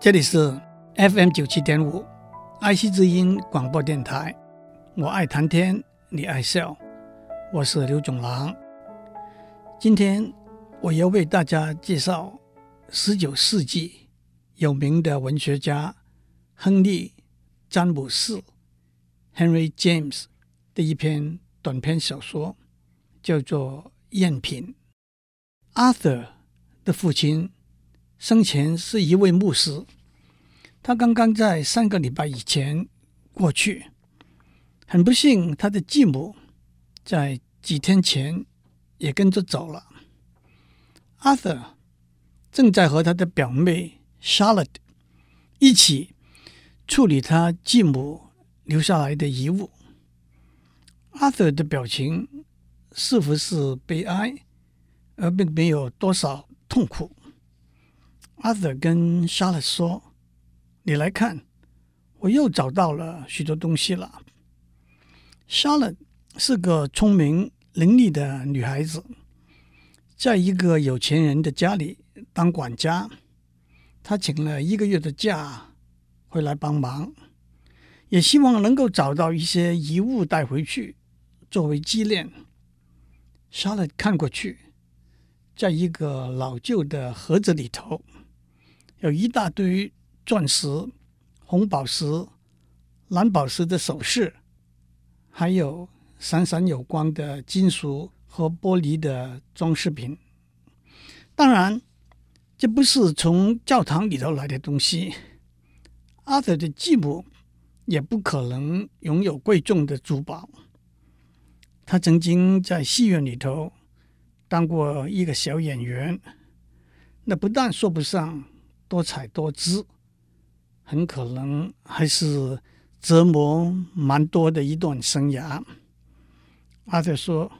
这里是 FM 九七点五爱惜之音广播电台。我爱谈天，你爱笑，我是刘总郎。今天我要为大家介绍十九世纪有名的文学家亨利·詹姆斯 （Henry James） 的一篇短篇小说，叫做《赝品》。Arthur 的父亲。生前是一位牧师，他刚刚在三个礼拜以前过去。很不幸，他的继母在几天前也跟着走了。Arthur 正在和他的表妹 Charlotte 一起处理他继母留下来的遗物。Arthur 的表情似乎是悲哀，而并没有多少痛苦。阿瑟跟莎拉说：“你来看，我又找到了许多东西了。”莎拉是个聪明伶俐的女孩子，在一个有钱人的家里当管家。她请了一个月的假回来帮忙，也希望能够找到一些遗物带回去作为纪念。莎拉看过去，在一个老旧的盒子里头。有一大堆钻石、红宝石、蓝宝石的首饰，还有闪闪有光的金属和玻璃的装饰品。当然，这不是从教堂里头来的东西。阿德的继母也不可能拥有贵重的珠宝。他曾经在戏院里头当过一个小演员，那不但说不上。多彩多姿，很可能还是折磨蛮多的一段生涯。阿德说：“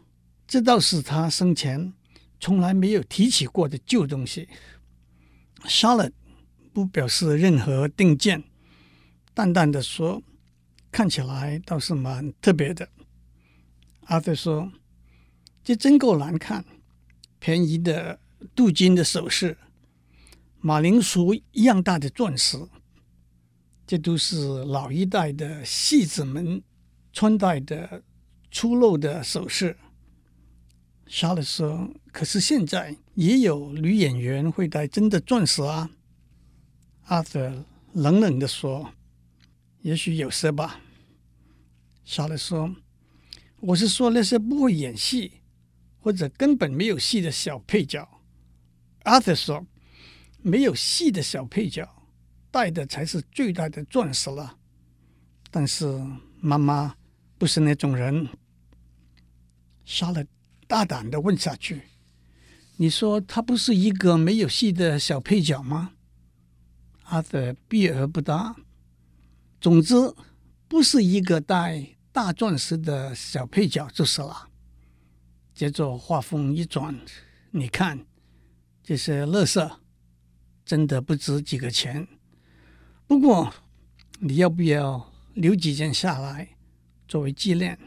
这倒是他生前从来没有提起过的旧东西。” Charlotte 不表示任何定见，淡淡的说：“看起来倒是蛮特别的。”阿德说：“这真够难看，便宜的镀金的首饰。”马铃薯一样大的钻石，这都是老一代的戏子们穿戴的粗陋的首饰。莎乐说：“可是现在也有女演员会戴真的钻石啊。”阿德冷冷地说：“也许有些吧。”莎乐说：“我是说那些不会演戏或者根本没有戏的小配角。”阿德说。没有戏的小配角，戴的才是最大的钻石了。但是妈妈不是那种人。杀了大胆的问下去：“你说他不是一个没有戏的小配角吗？”阿德避而不答。总之，不是一个戴大钻石的小配角就是了。接着话锋一转：“你看这些垃圾。”真的不值几个钱，不过你要不要留几件下来作为纪念？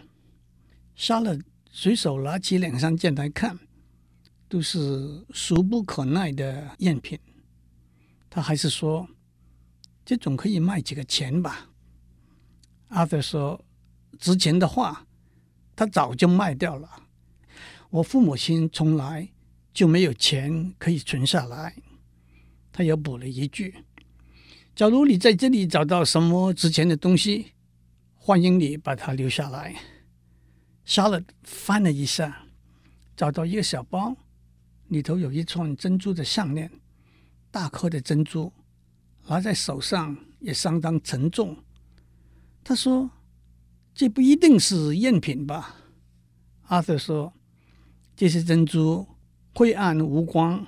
杀了随手拿起两三件来看，都是俗不可耐的赝品。他还是说：“这总可以卖几个钱吧？”阿德说：“值钱的话，他早就卖掉了。我父母亲从来就没有钱可以存下来。”他又补了一句：“假如你在这里找到什么值钱的东西，欢迎你把它留下来。”莎乐翻了一下，找到一个小包，里头有一串珍珠的项链，大颗的珍珠，拿在手上也相当沉重。他说：“这不一定是赝品吧？”阿瑟说：“这些珍珠晦暗无光。”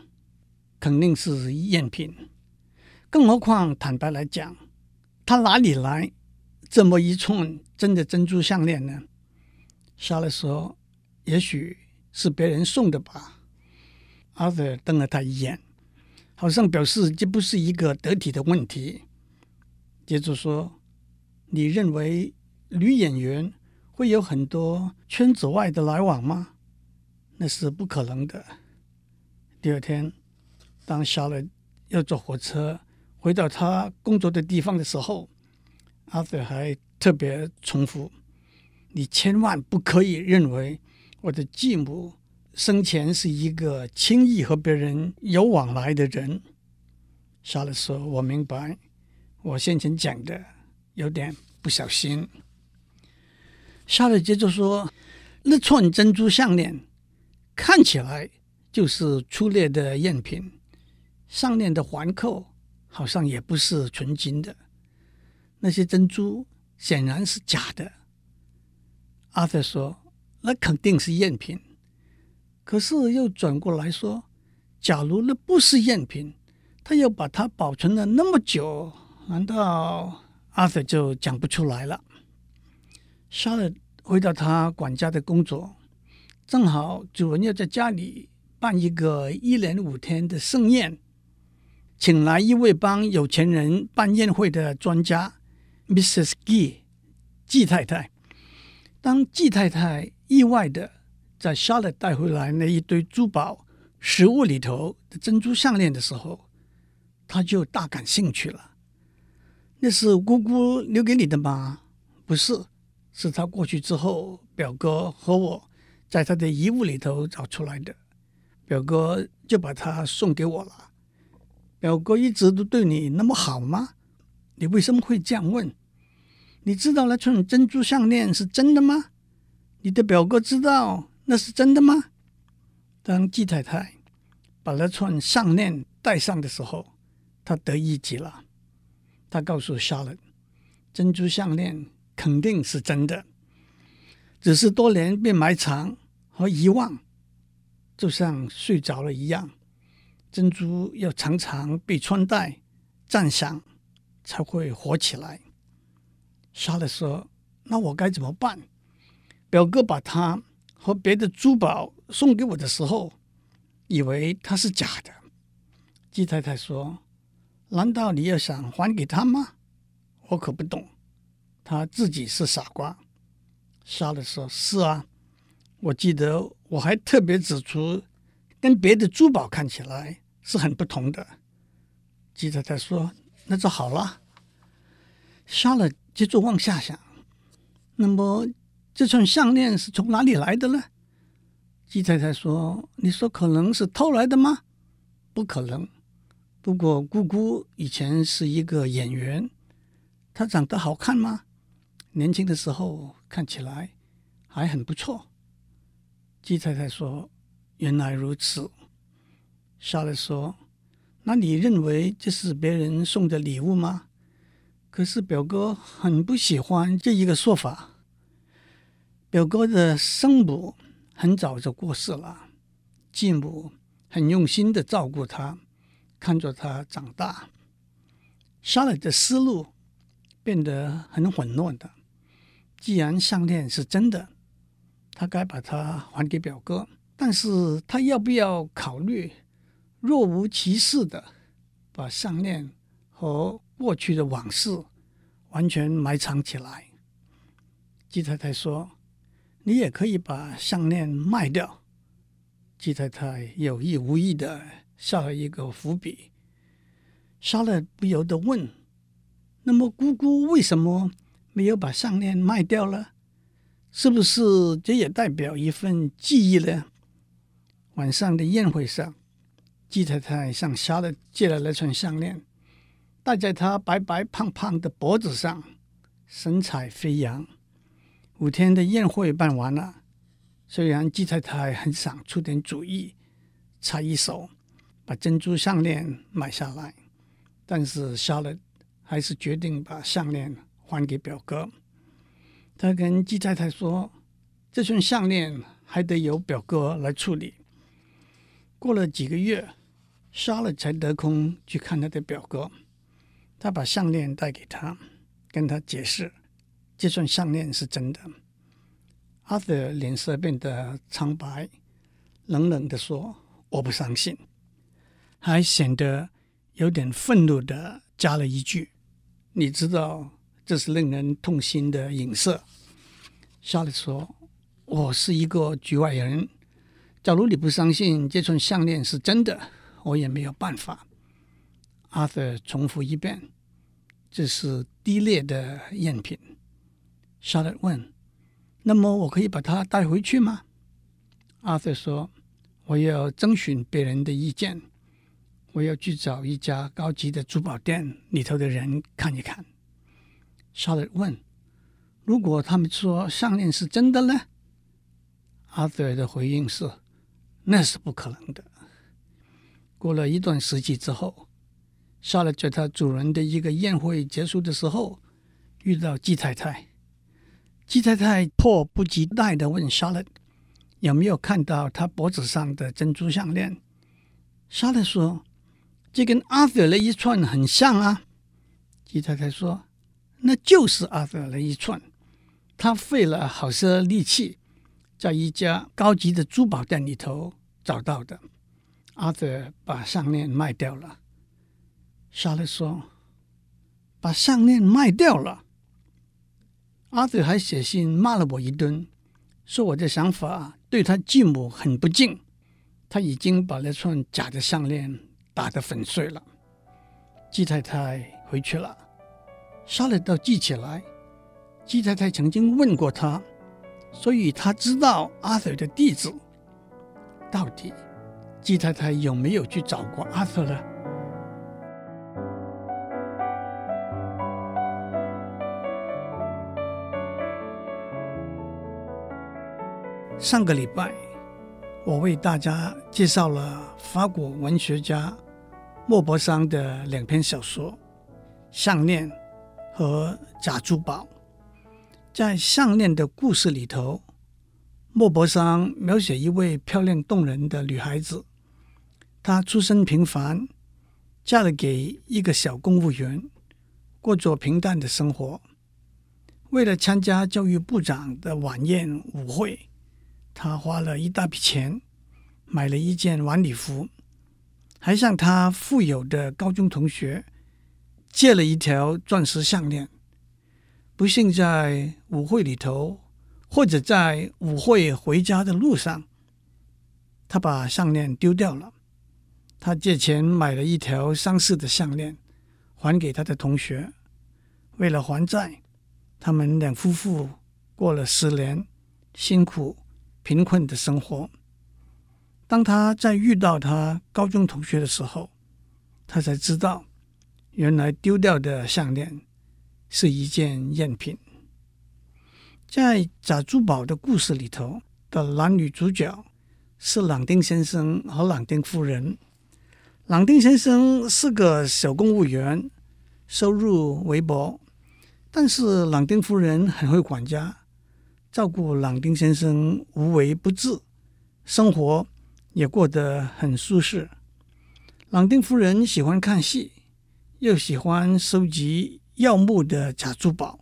肯定是赝品，更何况坦白来讲，他哪里来这么一串真的珍珠项链呢？莎乐说：“也许是别人送的吧。”阿德瞪了他一眼，好像表示这不是一个得体的问题。接着说：“你认为女演员会有很多圈子外的来往吗？那是不可能的。”第二天。当莎乐要坐火车回到他工作的地方的时候，阿瑟还特别重复：“你千万不可以认为我的继母生前是一个轻易和别人有往来的人。”莎乐说：“我明白，我先前讲的有点不小心。”莎乐接着说：“那串珍珠项链看起来就是粗劣的赝品，上面的环扣好像也不是纯金的，那些珍珠显然是假的。”阿瑟说：“那肯定是赝品。”可是又转过来说：“假如那不是赝品，他又把它保存了那么久，难道？”阿瑟就讲不出来了。莎乐回到他管家的工作，正好主人要在家里办一个一连五天的盛宴，请来一位帮有钱人办宴会的专家，Mrs. Gee，季太太。当季太太意外的在莎乐带回来那一堆珠宝食物里头的珍珠项链的时候，他就大感兴趣了。那是姑姑留给你的吗？不是，是他过去之后，表哥和我在他的遗物里头找出来的。表哥就把它送给我了。表哥一直都对你那么好吗？你为什么会这样问？你知道那串珍珠项链是真的吗？你的表哥知道那是真的吗？当季太太把那串项链戴上的时候，她得意极了。他告诉莎乐，珍珠项链肯定是真的，只是多年被埋藏和遗忘，就像睡着了一样。珍珠要常常被穿戴、赞赏，才会活起来。莎勒说：“那我该怎么办？表哥把它和别的珠宝送给我的时候，以为它是假的。”季太太说。难道你要想还给他吗？我可不懂，他自己是傻瓜。莎勒说：“是啊，我记得我还特别指出，跟别的珠宝看起来是很不同的。”季太太说：“那就好了。”莎乐接着往下想：“那么这串项链是从哪里来的呢？”季太太说：“你说可能是偷来的吗？不可能。”不过，姑姑以前是一个演员，她长得好看吗？年轻的时候看起来还很不错。季太太说：“原来如此。”莎拉说：“那你认为这是别人送的礼物吗？”可是表哥很不喜欢这一个说法。表哥的生母很早就过世了，继母很用心的照顾他。看着他长大，莎拉的思路变得很混乱的。既然项链是真的，他该把它还给表哥。但是他要不要考虑若无其事的把项链和过去的往事完全埋藏起来？季太太说：“你也可以把项链卖掉。”季太太有意无意的。下了一个伏笔，莎乐不由得问：“那么姑姑为什么没有把项链卖掉了？是不是这也代表一份记忆呢？”晚上的宴会上，季太太向莎乐借了那串项链，戴在她白白胖胖的脖子上，神采飞扬。五天的宴会办完了，虽然季太太很想出点主意，插一手。把珍珠项链买下来，但是莎乐还是决定把项链还给表哥。他跟季太太说：“这串项链还得由表哥来处理。”过了几个月，莎乐才得空去看他的表哥。他把项链带给他，跟他解释这串项链是真的。阿瑟脸色变得苍白，冷冷地说：“我不相信。”还显得有点愤怒的加了一句：“你知道这是令人痛心的影射。”莎乐说：“我是一个局外人，假如你不相信这串项链是真的，我也没有办法。”阿瑟重复一遍：“这是低劣的赝品。”沙特问：“那么我可以把它带回去吗？”阿瑟说：“我要征询别人的意见，我要去找一家高级的珠宝店里头的人看一看。”沙特问：“如果他们说项链是真的呢？”阿瑟的回应是：“那是不可能的。”过了一段时期之后，夏洛特在他主人的一个宴会结束的时候，遇到季太太。季太太迫不及待地问莎拉。有没有看到他脖子上的珍珠项链？莎乐说：“这跟阿瑟的一串很像啊。”季太太说：“那就是阿瑟的一串，他费了好些力气，在一家高级的珠宝店里头找到的。阿德把项链卖掉了。”莎拉说：“把项链卖掉了。”阿德还写信骂了我一顿。说我的想法对他继母很不敬，他已经把那串假的项链打得粉碎了。鸡太太回去了，莎乐特记起来，鸡太太曾经问过他，所以他知道阿德的地址。到底季太太有没有去找过阿瑟呢？上个礼拜，我为大家介绍了法国文学家莫泊桑的两篇小说《项链》和《假珠宝》。在《项链》的故事里头，莫泊桑描写一位漂亮动人的女孩子，她出身平凡，嫁了给一个小公务员，过着平淡的生活。为了参加教育部长的晚宴舞会。他花了一大笔钱买了一件晚礼服，还向他富有的高中同学借了一条钻石项链。不幸在舞会里头，或者在舞会回家的路上，他把项链丢掉了。他借钱买了一条相似的项链，还给他的同学。为了还债，他们两夫妇过了十年辛苦。贫困的生活。当他在遇到他高中同学的时候，他才知道，原来丢掉的项链是一件赝品。在假珠宝的故事里头的男女主角是朗丁先生和朗丁夫人。朗丁先生是个小公务员，收入微薄，但是朗丁夫人很会管家。照顾朗丁先生无微不至，生活也过得很舒适。朗丁夫人喜欢看戏，又喜欢收集耀目的假珠宝。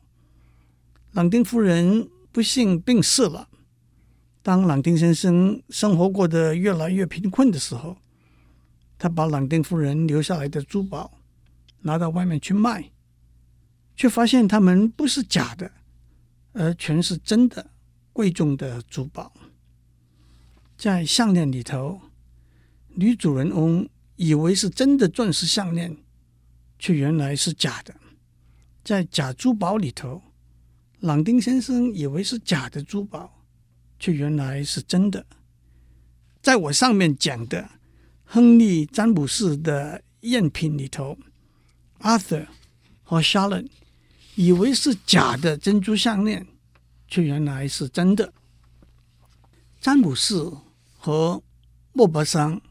朗丁夫人不幸病逝了。当朗丁先生生活过得越来越贫困的时候，他把朗丁夫人留下来的珠宝拿到外面去卖，却发现它们不是假的。而全是真的贵重的珠宝，在项链里头，女主人翁以为是真的钻石项链，却原来是假的；在假珠宝里头，朗丁先生以为是假的珠宝，却原来是真的。在我上面讲的亨利·詹姆士的赝品里头，Arthur 和 Sharon。以为是假的珍珠项链，却原来是真的。詹姆士和莫泊桑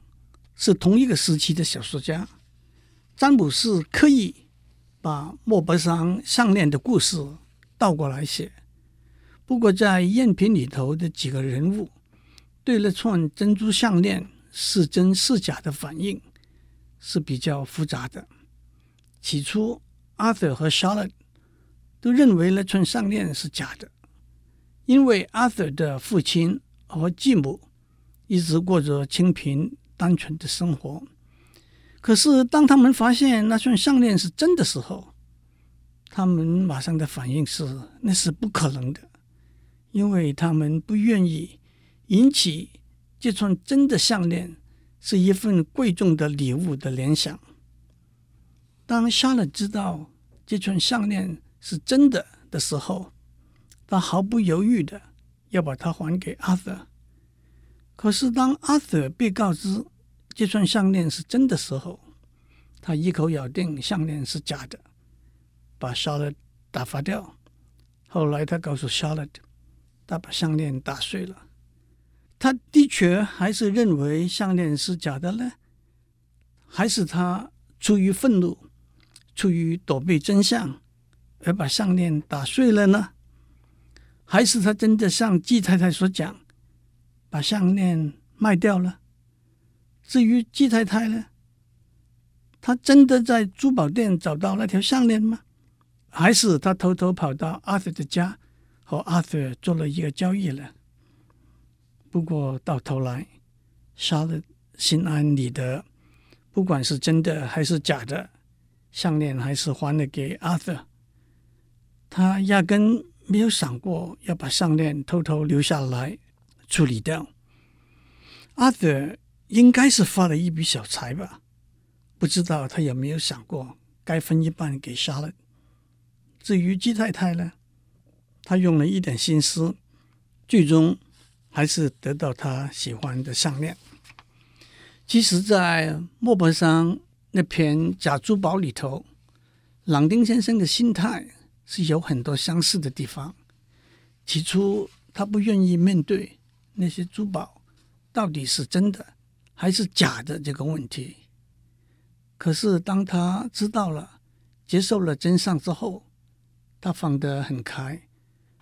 是同一个时期的小说家。詹姆士刻意把莫泊桑项链的故事倒过来写。不过，在赝品里头的几个人物对那串珍珠项链是真是假的反应是比较复杂的。起初，Arthur 和 Charlotte 都认为那串项链是假的，因为阿瑟的父亲和继母一直过着清贫单纯的生活。可是当他们发现那串项链是真的时候，他们马上的反应是那是不可能的，因为他们不愿意引起这串真的项链是一份贵重的礼物的联想。当夏勒知道这串项链是真的的时候，他毫不犹豫的要把它还给阿瑟。可是当阿瑟被告知这串项链是真的时候，他一口咬定项链是假的，把夏勒打发掉。后来他告诉夏勒，他把项链打碎了。他的确还是认为项链是假的呢？还是他出于愤怒，出于躲避真相而把项链打碎了呢？还是他真的像季太太所讲，把项链卖掉了？至于季太太呢？他真的在珠宝店找到那条项链吗？还是他偷偷跑到阿瑟的家和阿瑟做了一个交易了？不过到头来，夏勒心安理得，不管是真的还是假的，项链还是还了给阿瑟。他压根没有想过要把项链偷偷留下来处理掉。阿瑟应该是发了一笔小财吧？不知道他有没有想过该分一半给杀了。至于鸡太太呢，他用了一点心思，最终还是得到他喜欢的项链。其实，在莫泊桑那篇《假珠宝》里头，朗丁先生的心态是有很多相似的地方。起初，他不愿意面对那些珠宝到底是真的还是假的这个问题。可是，当他知道了、接受了真相之后，他放得很开，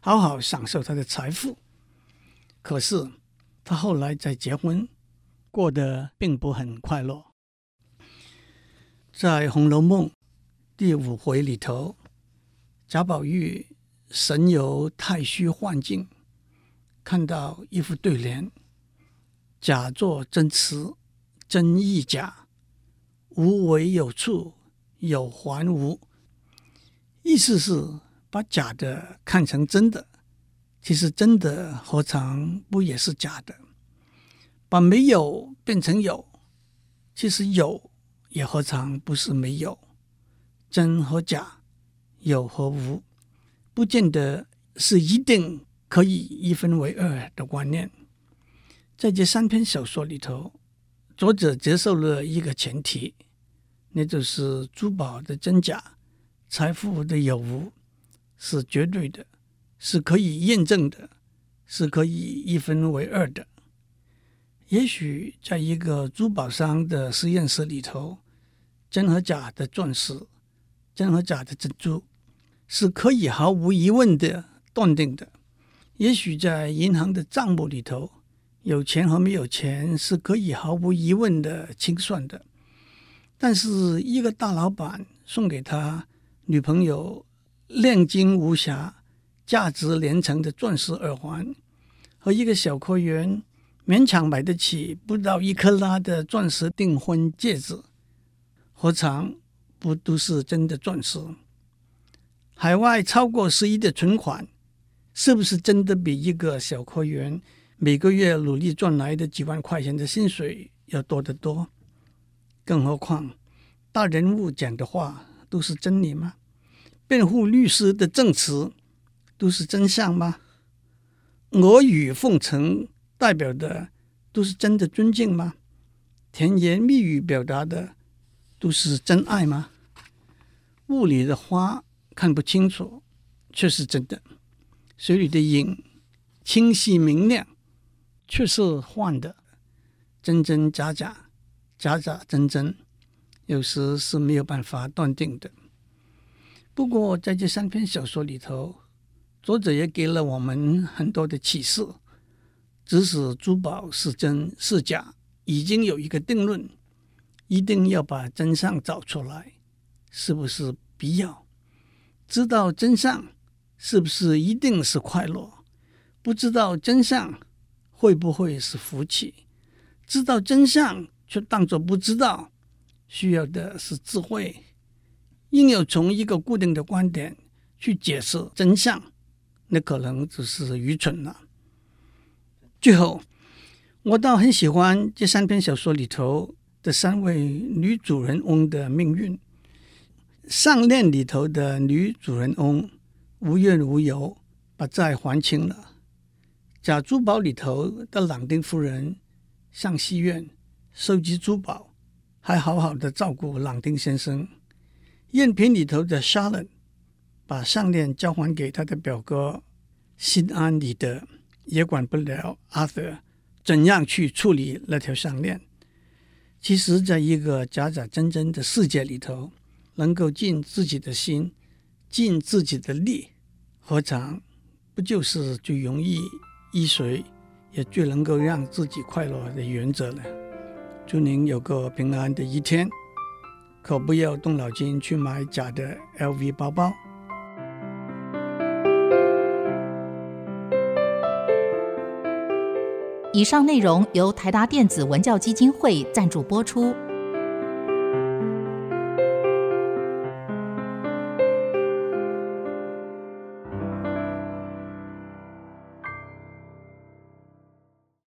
好好享受他的财富。可是，他后来再结婚，过得并不很快乐。在《红楼梦》第五回里头，贾宝玉神游太虚幻境，看到一副对联：“假作真词，真亦假。”无为有处，有还无。意思是把假的看成真的，其实真的何尝不也是假的？把没有变成有，其实有也何尝不是没有？真和假，有和无，不见得是一定可以一分为二的观念。在这三篇小说里头，作者接受了一个前提。那就是珠宝的真假、财富的有无是绝对的，是可以验证的，是可以一分为二的。也许在一个珠宝商的实验室里头，真和假的钻石、真和假的珍珠是可以毫无疑问的断定的。也许在银行的账目里头，有钱和没有钱是可以毫无疑问的清算的。但是，一个大老板送给他女朋友炼金无瑕、价值连城的钻石耳环，和一个小科员勉强买得起不到一克拉的钻石订婚戒指，何尝不都是真的钻石？海外超过十亿的存款，是不是真的比一个小科员每个月努力赚来的几万块钱的薪水要多得多？更何况，大人物讲的话都是真理吗？辩护律师的证词都是真相吗？阿谀奉承代表的都是真的尊敬吗？甜言蜜语表达的都是真爱吗？雾里的花看不清楚，却是真的；水里的影清晰明亮，却是幻的，真真假假。假假真真，有时是没有办法断定的。不过，在这三篇小说里头，作者也给了我们很多的启示。即使珠宝是真是假，已经有一个定论，一定要把真相找出来，是不是必要？知道真相，是不是一定是快乐？不知道真相，会不会是福气？知道真相，却当作不知道，需要的是智慧。硬要从一个固定的观点去解释真相，那可能只是愚蠢了。最后，我倒很喜欢这三篇小说里头的三位女主人翁的命运。上链里头的女主人翁无怨无尤把债还清了。假珠宝里头的朗丁夫人上戏院收集珠宝，还好好的照顾朗丁先生。赝品里头的 Charlotte 把项链交还给他的表哥，心安理得，也管不了 Arthur 怎样去处理那条项链。其实，在一个假假真真的世界里头，能够尽自己的心，尽自己的力，何尝不就是最容易依随，也最能够让自己快乐的原则呢？祝您有个平安的一天，可不要动脑筋去买假的 LV 包包。以上内容由台达电子文教基金会赞助播出。